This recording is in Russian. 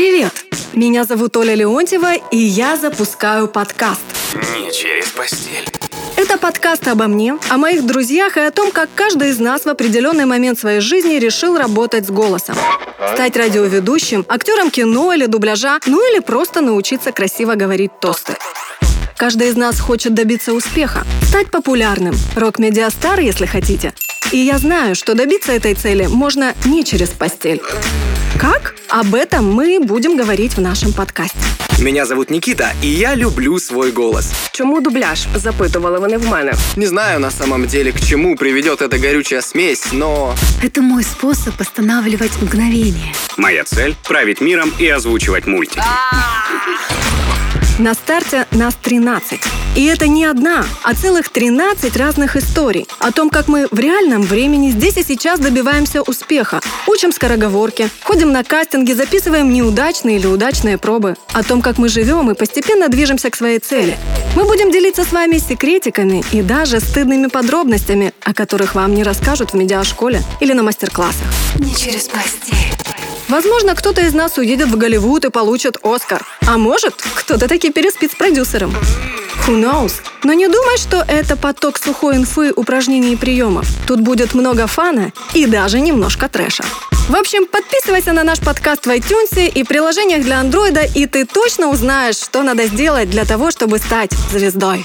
Привет! Меня зовут Оля Леонтьева, и я запускаю подкаст. Не через постель. Это подкаст обо мне, о моих друзьях и о том, как каждый из нас в определенный момент своей жизни решил работать с голосом. Стать радиоведущим, актером кино или дубляжа, ну или просто научиться красиво говорить тосты. Каждый из нас хочет добиться успеха, стать популярным, рок-медиастар, если хотите. И я знаю, что добиться этой цели можно не через постель. Как? Об этом мы будем говорить в нашому подкасті. Меня зовут Никита, и я люблю свой голос. Чому дубляж? Запитували вони в мене. Не знаю на самом деле, к чему приведет эта горючая смесь, но... Это мой способ останавливать мгновение. Моя цель – править миром и озвучивать мультики. На старте нас 13. И это не одна, а целых 13 разных историй о том, как мы в реальном времени здесь и сейчас добиваемся успеха, учим скороговорки, ходим на кастинги, записываем неудачные или удачные пробы, о том, как мы живем и постепенно движемся к своей цели. Мы будем делиться с вами секретиками и даже стыдными подробностями, о которых вам не расскажут в медиашколе или на мастер-классах. Не через постель. Возможно, кто-то из нас уедет в Голливуд и получит Оскар. А может, кто-то таки переспит с продюсером. Who knows? Но не думай, что это поток сухой инфы, упражнений и приемов. Тут будет много фана и даже немножко трэша. В общем, подписывайся на наш подкаст в iTunes и приложениях для андроида, и ты точно узнаешь, что надо сделать для того, чтобы стать звездой.